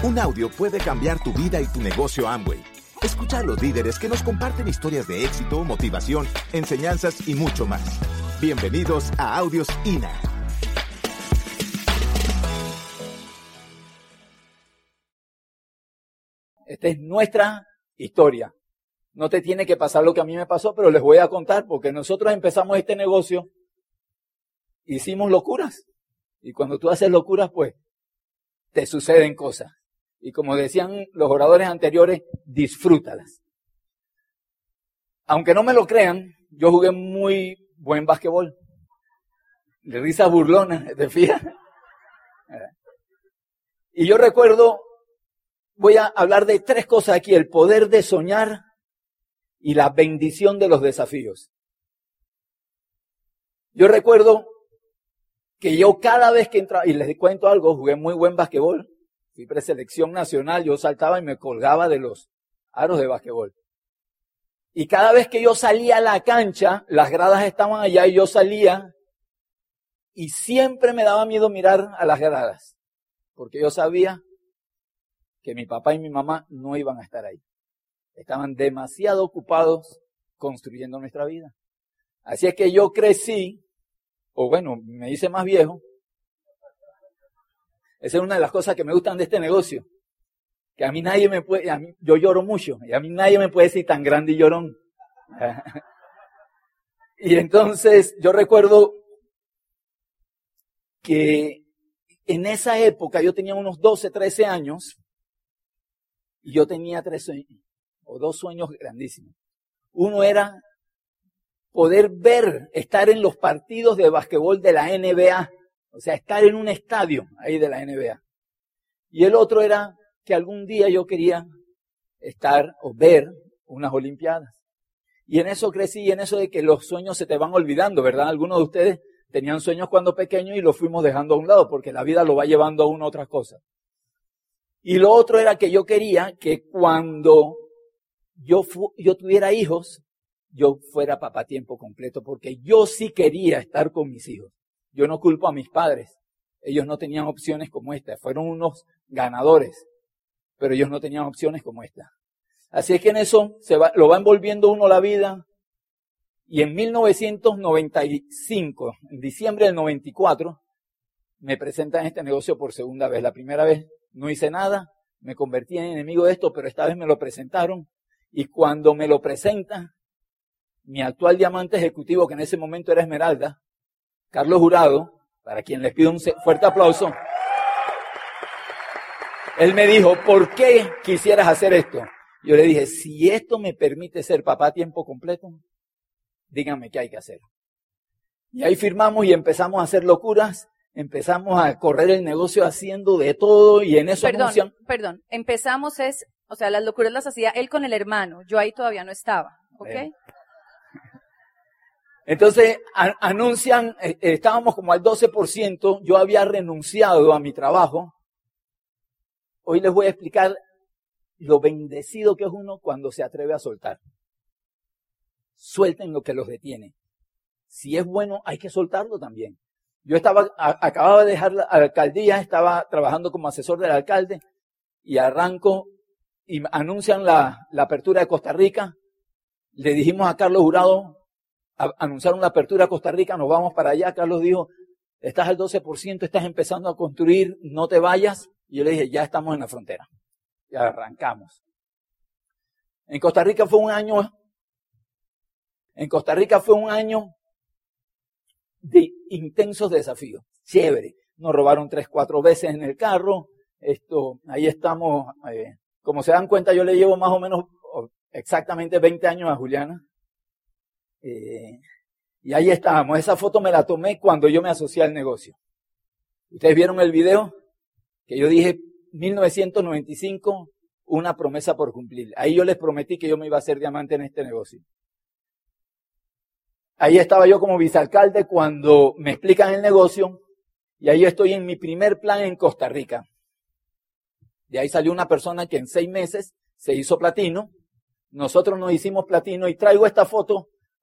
Un audio puede cambiar tu vida y tu negocio Amway. Escucha a los líderes que nos comparten historias de éxito, motivación, enseñanzas y mucho más. Bienvenidos a Audios INA. Esta es nuestra historia. No te tiene que pasar lo que a mí me pasó, pero les voy a contar porque nosotros empezamos este negocio, hicimos locuras. Y cuando tú haces locuras, pues te suceden cosas. Y como decían los oradores anteriores, disfrútalas. Aunque no me lo crean, yo jugué muy buen basquetbol. De risa burlona, ¿te fijas? Y yo recuerdo, voy a hablar de tres cosas aquí, el poder de soñar y la bendición de los desafíos. Yo recuerdo que yo cada vez que entraba, y les cuento algo, jugué muy buen basquetbol, fui preselección nacional, yo saltaba y me colgaba de los aros de basquetbol. Y cada vez que yo salía a la cancha, las gradas estaban allá y yo salía y siempre me daba miedo mirar a las gradas, porque yo sabía que mi papá y mi mamá no iban a estar ahí. Estaban demasiado ocupados construyendo nuestra vida. Así es que yo crecí o bueno, me hice más viejo. Esa es una de las cosas que me gustan de este negocio. Que a mí nadie me puede, a mí, yo lloro mucho, y a mí nadie me puede decir tan grande y llorón. y entonces yo recuerdo que en esa época yo tenía unos 12, 13 años, y yo tenía tres sueños, o dos sueños grandísimos. Uno era poder ver, estar en los partidos de basquetbol de la NBA, o sea, estar en un estadio ahí de la NBA. Y el otro era que algún día yo quería estar o ver unas Olimpiadas. Y en eso crecí, y en eso de que los sueños se te van olvidando, ¿verdad? Algunos de ustedes tenían sueños cuando pequeños y los fuimos dejando a un lado, porque la vida lo va llevando a uno a otras cosas. Y lo otro era que yo quería que cuando yo, yo tuviera hijos, yo fuera papá tiempo completo, porque yo sí quería estar con mis hijos. Yo no culpo a mis padres. Ellos no tenían opciones como esta. Fueron unos ganadores, pero ellos no tenían opciones como esta. Así es que en eso se va, lo va envolviendo uno la vida. Y en 1995, en diciembre del 94, me presentan este negocio por segunda vez. La primera vez no hice nada, me convertí en enemigo de esto, pero esta vez me lo presentaron. Y cuando me lo presentan, mi actual diamante ejecutivo, que en ese momento era Esmeralda, Carlos Jurado, para quien les pido un fuerte aplauso, él me dijo, ¿por qué quisieras hacer esto? Yo le dije, si esto me permite ser papá a tiempo completo, díganme qué hay que hacer. Y ahí firmamos y empezamos a hacer locuras, empezamos a correr el negocio haciendo de todo y en eso Perdón, perdón, empezamos es, o sea, las locuras las hacía él con el hermano, yo ahí todavía no estaba, ¿ok? Eh, entonces anuncian, eh, eh, estábamos como al 12%, yo había renunciado a mi trabajo. Hoy les voy a explicar lo bendecido que es uno cuando se atreve a soltar. Suelten lo que los detiene. Si es bueno, hay que soltarlo también. Yo estaba, acababa de dejar la alcaldía, estaba trabajando como asesor del alcalde y arranco y anuncian la, la apertura de Costa Rica. Le dijimos a Carlos Jurado, anunciaron la apertura a Costa Rica, nos vamos para allá. Carlos dijo, estás al 12%, estás empezando a construir, no te vayas. Y yo le dije, ya estamos en la frontera. Ya arrancamos. En Costa Rica fue un año, en Costa Rica fue un año de intensos desafíos. Chévere. Nos robaron tres, cuatro veces en el carro. Esto, ahí estamos. Eh, como se dan cuenta, yo le llevo más o menos exactamente 20 años a Juliana. Eh, y ahí estábamos. Esa foto me la tomé cuando yo me asocié al negocio. ¿Ustedes vieron el video? Que yo dije 1995, una promesa por cumplir. Ahí yo les prometí que yo me iba a hacer diamante en este negocio. Ahí estaba yo como vicealcalde cuando me explican el negocio y ahí estoy en mi primer plan en Costa Rica. De ahí salió una persona que en seis meses se hizo platino. Nosotros nos hicimos platino y traigo esta foto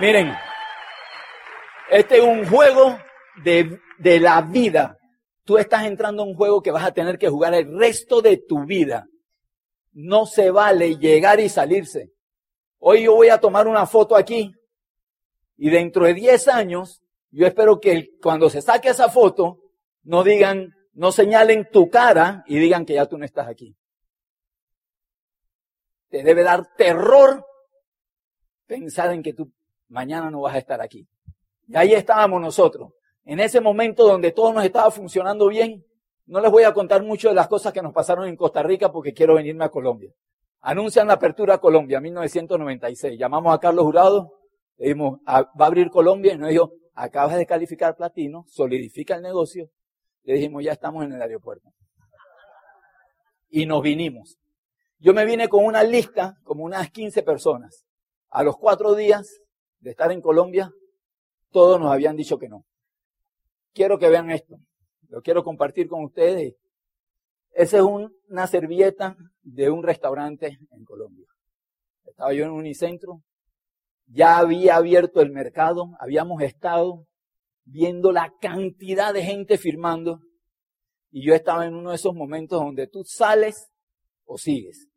Miren, este es un juego de, de la vida. Tú estás entrando a un juego que vas a tener que jugar el resto de tu vida. No se vale llegar y salirse. Hoy yo voy a tomar una foto aquí y dentro de 10 años, yo espero que cuando se saque esa foto, no digan, no señalen tu cara y digan que ya tú no estás aquí. Te debe dar terror pensar en que tú mañana no vas a estar aquí. Y ahí estábamos nosotros. En ese momento donde todo nos estaba funcionando bien, no les voy a contar mucho de las cosas que nos pasaron en Costa Rica porque quiero venirme a Colombia. Anuncian la apertura a Colombia, 1996. Llamamos a Carlos Jurado, le dijimos, ah, va a abrir Colombia, y nos dijo, acabas de calificar platino, solidifica el negocio. Le dijimos, ya estamos en el aeropuerto. Y nos vinimos. Yo me vine con una lista, como unas 15 personas. A los cuatro días de estar en Colombia, todos nos habían dicho que no. Quiero que vean esto. Lo quiero compartir con ustedes. Esa es una servilleta de un restaurante en Colombia. Estaba yo en un unicentro. Ya había abierto el mercado. Habíamos estado viendo la cantidad de gente firmando. Y yo estaba en uno de esos momentos donde tú sales o sigues.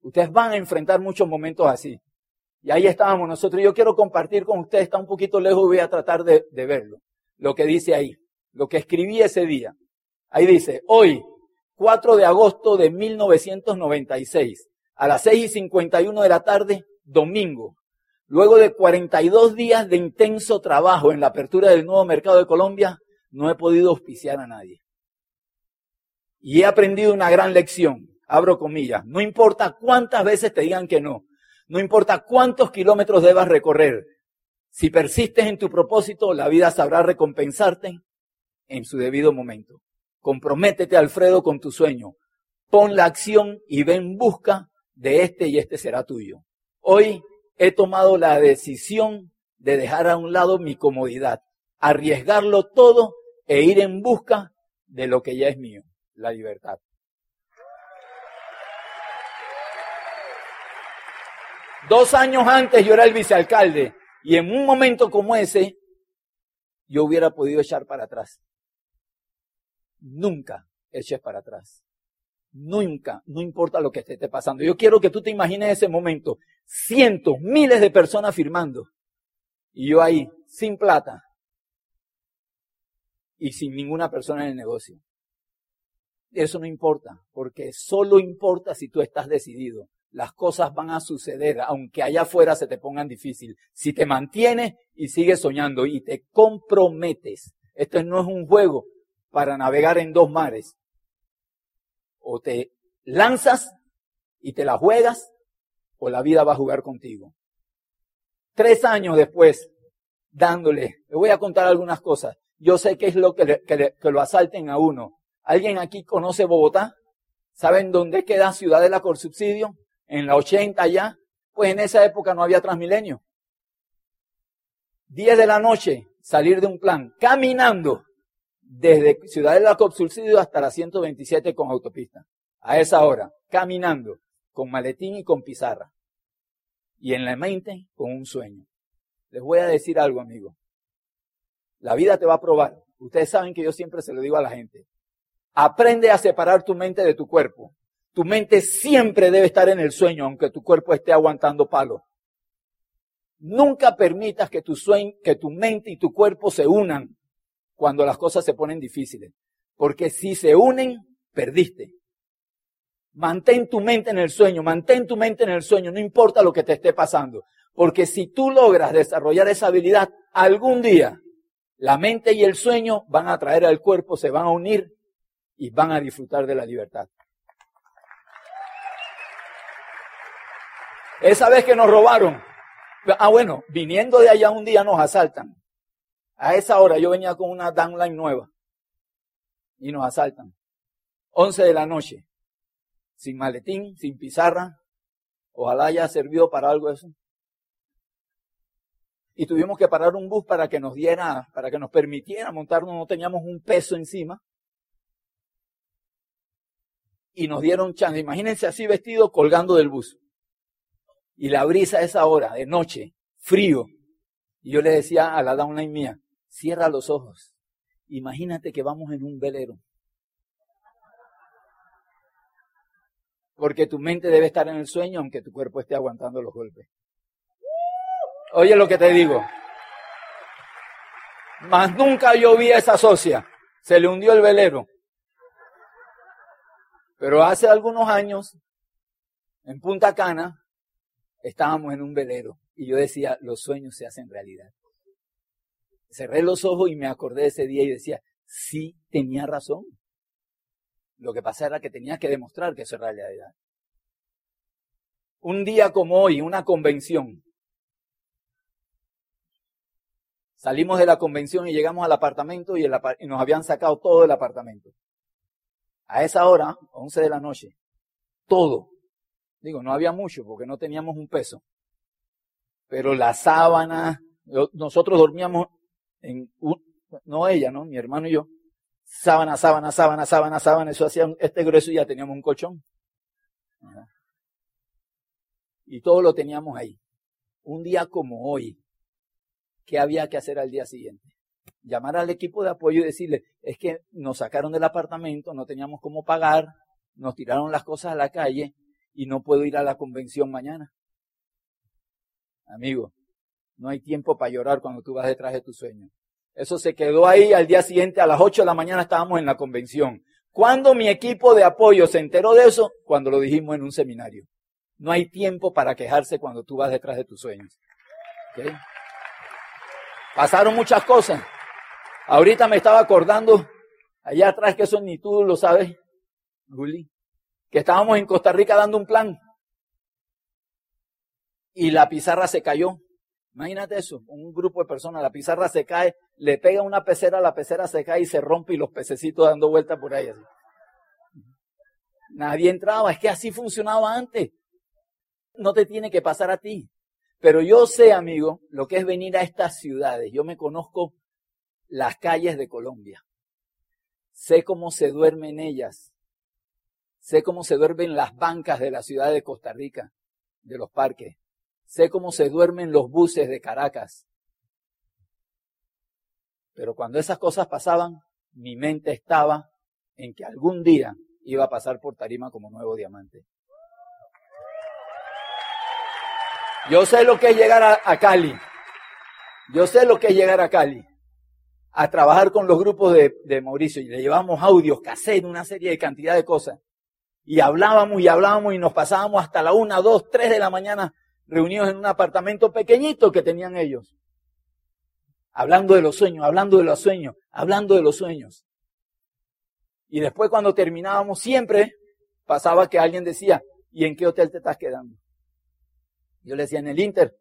Ustedes van a enfrentar muchos momentos así. Y ahí estábamos nosotros. Yo quiero compartir con ustedes, está un poquito lejos, voy a tratar de, verlo. Lo que dice ahí, lo que escribí ese día. Ahí dice, hoy, 4 de agosto de 1996, a las 6 y 51 de la tarde, domingo, luego de 42 días de intenso trabajo en la apertura del nuevo mercado de Colombia, no he podido auspiciar a nadie. Y he aprendido una gran lección, abro comillas, no importa cuántas veces te digan que no, no importa cuántos kilómetros debas recorrer. Si persistes en tu propósito, la vida sabrá recompensarte en su debido momento. Comprométete, Alfredo, con tu sueño. Pon la acción y ven en busca de este y este será tuyo. Hoy he tomado la decisión de dejar a un lado mi comodidad, arriesgarlo todo e ir en busca de lo que ya es mío, la libertad. Dos años antes yo era el vicealcalde y en un momento como ese yo hubiera podido echar para atrás. Nunca eches para atrás. Nunca, no importa lo que esté pasando. Yo quiero que tú te imagines ese momento. Cientos, miles de personas firmando. Y yo ahí, sin plata. Y sin ninguna persona en el negocio. Eso no importa, porque solo importa si tú estás decidido las cosas van a suceder, aunque allá afuera se te pongan difícil. Si te mantienes y sigues soñando y te comprometes, esto no es un juego para navegar en dos mares. O te lanzas y te la juegas, o la vida va a jugar contigo. Tres años después, dándole, le voy a contar algunas cosas. Yo sé qué es lo que, que, lo asalten a uno. ¿Alguien aquí conoce Bogotá? ¿Saben dónde queda Ciudad de la Subsidio? En la 80 ya, pues en esa época no había Transmilenio. 10 de la noche, salir de un plan, caminando desde Ciudad de la Subsidio hasta la 127 con autopista. A esa hora, caminando, con maletín y con pizarra. Y en la mente, con un sueño. Les voy a decir algo, amigo. La vida te va a probar. Ustedes saben que yo siempre se lo digo a la gente. Aprende a separar tu mente de tu cuerpo. Tu mente siempre debe estar en el sueño, aunque tu cuerpo esté aguantando palo. Nunca permitas que tu, sueño, que tu mente y tu cuerpo se unan cuando las cosas se ponen difíciles. Porque si se unen, perdiste. Mantén tu mente en el sueño, mantén tu mente en el sueño, no importa lo que te esté pasando. Porque si tú logras desarrollar esa habilidad, algún día la mente y el sueño van a traer al cuerpo, se van a unir y van a disfrutar de la libertad. Esa vez que nos robaron. Ah, bueno, viniendo de allá un día nos asaltan. A esa hora yo venía con una downline nueva. Y nos asaltan. 11 de la noche. sin maletín, sin pizarra. Ojalá haya servido para algo eso. Y tuvimos que parar un bus para que nos diera, para que nos permitiera montarnos, no teníamos un peso encima. Y nos dieron chance. Imagínense así vestido colgando del bus. Y la brisa a esa hora, de noche, frío. Y yo le decía a la downline mía, cierra los ojos. Imagínate que vamos en un velero. Porque tu mente debe estar en el sueño aunque tu cuerpo esté aguantando los golpes. Oye lo que te digo. Más nunca yo vi a esa socia. Se le hundió el velero. Pero hace algunos años, en Punta Cana, estábamos en un velero. Y yo decía, los sueños se hacen realidad. Cerré los ojos y me acordé de ese día y decía, sí tenía razón. Lo que pasa era que tenía que demostrar que eso era realidad. Un día como hoy, una convención. Salimos de la convención y llegamos al apartamento y, y nos habían sacado todo el apartamento. A esa hora, 11 de la noche, todo. Digo, no había mucho porque no teníamos un peso. Pero la sábana, nosotros dormíamos en, no ella, ¿no? Mi hermano y yo, sábana, sábana, sábana, sábana, sábana, eso hacía este grueso y ya teníamos un colchón. Y todo lo teníamos ahí. Un día como hoy, ¿qué había que hacer al día siguiente? Llamar al equipo de apoyo y decirle, es que nos sacaron del apartamento, no teníamos cómo pagar, nos tiraron las cosas a la calle y no puedo ir a la convención mañana. Amigo, no hay tiempo para llorar cuando tú vas detrás de tu sueño. Eso se quedó ahí al día siguiente, a las 8 de la mañana estábamos en la convención. ¿Cuándo mi equipo de apoyo se enteró de eso? Cuando lo dijimos en un seminario. No hay tiempo para quejarse cuando tú vas detrás de tus sueños. Pasaron muchas cosas. Ahorita me estaba acordando, allá atrás, que eso ni tú lo sabes, Guli, estábamos en Costa Rica dando un plan. Y la pizarra se cayó. Imagínate eso, un grupo de personas, la pizarra se cae, le pega una pecera, la pecera se cae y se rompe y los pececitos dando vueltas por ahí. Nadie entraba, es que así funcionaba antes. No te tiene que pasar a ti. Pero yo sé, amigo, lo que es venir a estas ciudades. Yo me conozco las calles de Colombia. Sé cómo se duerme en ellas. Sé cómo se duermen las bancas de la ciudad de Costa Rica, de los parques. Sé cómo se duermen los buses de Caracas. Pero cuando esas cosas pasaban, mi mente estaba en que algún día iba a pasar por Tarima como nuevo diamante. Yo sé lo que es llegar a, Cali. Yo sé lo que es llegar a Cali. A trabajar con los grupos de, Mauricio. Y le llevamos audios, cassette, una serie de cantidad de cosas. Y hablábamos y hablábamos y nos pasábamos hasta la una, dos, tres de la mañana reunidos en un apartamento pequeñito que tenían ellos. Hablando de los sueños, hablando de los sueños, hablando de los sueños. Y después cuando terminábamos siempre pasaba que alguien decía, ¿y en qué hotel te estás quedando? Yo le decía, en el Inter.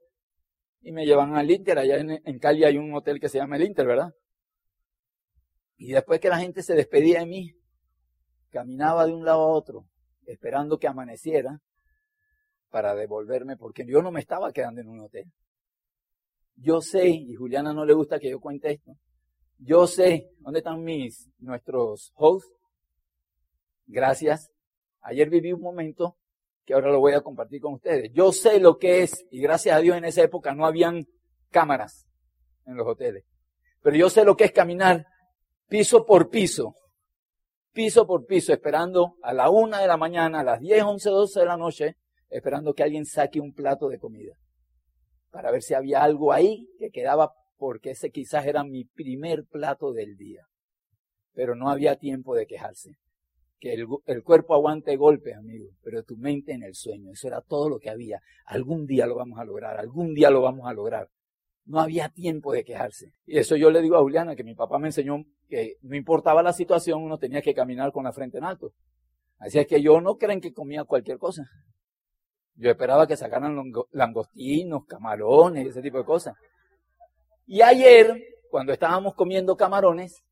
Y me llevan al Inter, allá en, en Cali hay un hotel que se llama el Inter, ¿verdad? Y después que la gente se despedía de mí, caminaba de un lado a otro, esperando que amaneciera para devolverme porque yo no me estaba quedando en un hotel. Yo sé, y Juliana no le gusta que yo cuente esto, yo sé, ¿dónde están mis, nuestros hosts? Gracias. Ayer viví un momento que ahora lo voy a compartir con ustedes. Yo sé lo que es, y gracias a Dios en esa época no habían cámaras en los hoteles. Pero yo sé lo que es caminar piso por piso, piso por piso, esperando a la una de la mañana, a las 10, 11, 12 de la noche, esperando que alguien saque un plato de comida para ver si había algo ahí que quedaba porque ese quizás era mi primer plato del día. Pero no había tiempo de quejarse. Que el, el cuerpo aguante golpes, amigo, pero tu mente en el sueño. Eso era todo lo que había. Algún día lo vamos a lograr, algún día lo vamos a lograr. No había tiempo de quejarse. Y eso yo le digo a Juliana, que mi papá me enseñó que no importaba la situación, uno tenía que caminar con la frente en alto. Así es que yo no creen que comía cualquier cosa. Yo esperaba que sacaran langostinos, camarones, ese tipo de cosas. Y ayer, cuando estábamos comiendo camarones,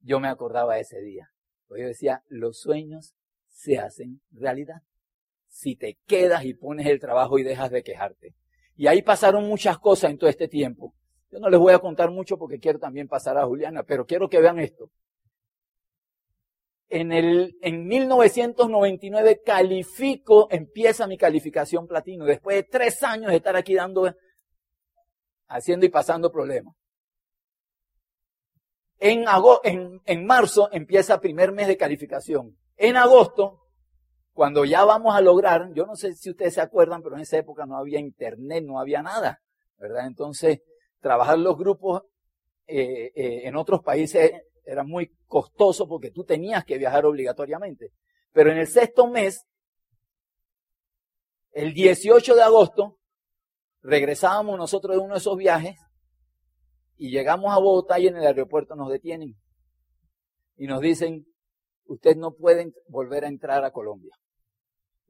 yo me acordaba de ese día. Yo decía, los sueños se hacen realidad. Si te quedas y pones el trabajo y dejas de quejarte. Y ahí pasaron muchas cosas en todo este tiempo. Yo no les voy a contar mucho porque quiero también pasar a Juliana, pero quiero que vean esto. En, el, en 1999 califico, empieza mi calificación platino, después de tres años de estar aquí dando, haciendo y pasando problemas. En, en, en marzo empieza primer mes de calificación. En agosto, cuando ya vamos a lograr, yo no sé si ustedes se acuerdan, pero en esa época no había internet, no había nada, ¿verdad? Entonces, trabajar los grupos eh, eh, en otros países era muy costoso porque tú tenías que viajar obligatoriamente. Pero en el sexto mes, el 18 de agosto, regresábamos nosotros de uno de esos viajes y llegamos a Bogotá y en el aeropuerto nos detienen y nos dicen, usted no puede volver a entrar a Colombia.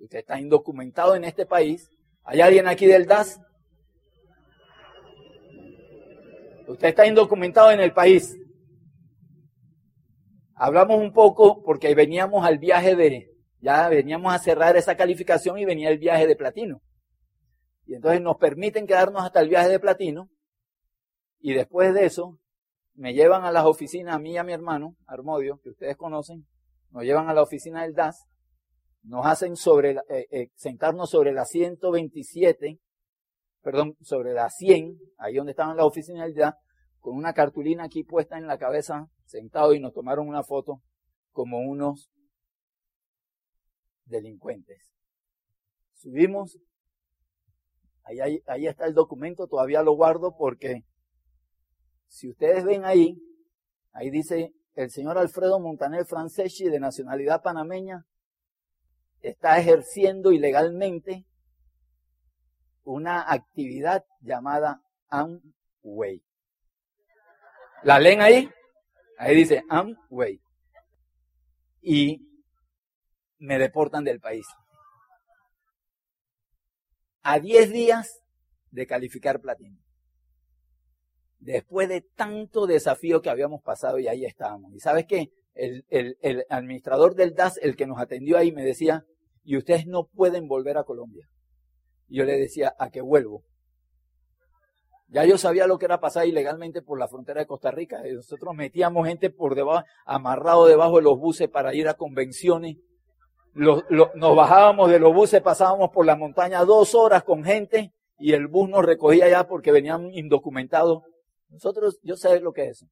Usted está indocumentado en este país. ¿Hay alguien aquí del DAS? Usted está indocumentado en el país. Hablamos un poco porque veníamos al viaje de, ya veníamos a cerrar esa calificación y venía el viaje de platino. Y entonces nos permiten quedarnos hasta el viaje de platino. Y después de eso, me llevan a las oficinas, a mí y a mi hermano, Armodio, que ustedes conocen, nos llevan a la oficina del DAS, nos hacen sobre, eh, eh, sentarnos sobre la 127 perdón, sobre la 100, ahí donde estaban las oficinas ya, con una cartulina aquí puesta en la cabeza, sentado y nos tomaron una foto como unos delincuentes. Subimos, ahí, ahí, ahí está el documento, todavía lo guardo porque si ustedes ven ahí, ahí dice el señor Alfredo Montaner Franceschi de nacionalidad panameña está ejerciendo ilegalmente una actividad llamada Amway. ¿La leen ahí? Ahí dice Amway. Y me deportan del país. A 10 días de calificar platino. Después de tanto desafío que habíamos pasado y ahí estábamos. ¿Y sabes qué? El, administrador del DAS, el que nos atendió ahí, me decía, y ustedes no pueden volver a Colombia. Y yo le decía, ¿a qué vuelvo? Ya yo sabía lo que era pasar ilegalmente por la frontera de Costa Rica. Nosotros metíamos gente por debajo, amarrado debajo de los buses para ir a convenciones. nos bajábamos de los buses, pasábamos por la montaña dos horas con gente y el bus nos recogía ya porque venían indocumentados. Nosotros, yo sé lo que es.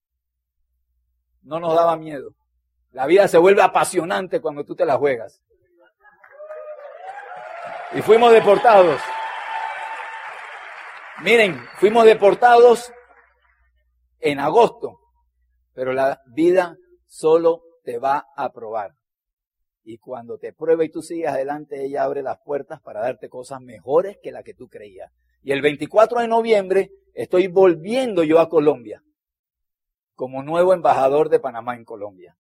No nos daba miedo. La vida se vuelve apasionante cuando tú te la juegas. Y fuimos deportados. Miren, fuimos deportados en agosto, pero la vida solo te va a probar. Y cuando te prueba y tú sigues adelante, ella abre las puertas para darte cosas mejores que la que tú creías. Y el 24 de noviembre estoy volviendo yo a Colombia como nuevo embajador de Panamá en Colombia.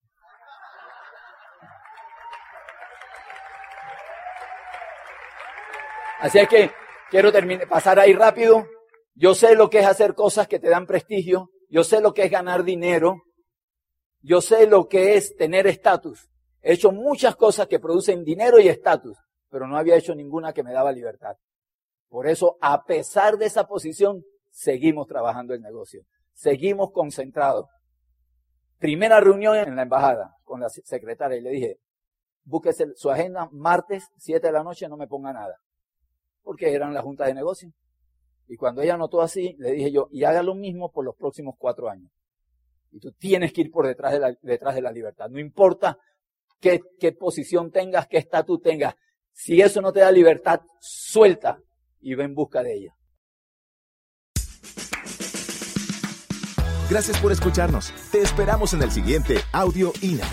Así es que quiero terminar, pasar ahí rápido. Yo sé lo que es hacer cosas que te dan prestigio. Yo sé lo que es ganar dinero. Yo sé lo que es tener estatus. He hecho muchas cosas que producen dinero y estatus, pero no había hecho ninguna que me daba libertad. Por eso, a pesar de esa posición, seguimos trabajando el negocio. Seguimos concentrados. Primera reunión en la embajada con la secretaria y le dije, búsquese su agenda martes, 7 de la noche, no me ponga nada porque eran la junta de negocios. Y cuando ella notó así, le dije yo, y haga lo mismo por los próximos cuatro años. Y tú tienes que ir por detrás de la, detrás de la libertad. No importa qué, qué posición tengas, qué estatus tengas. Si eso no te da libertad, suelta y ve en busca de ella. Gracias por escucharnos. Te esperamos en el siguiente Audio INA.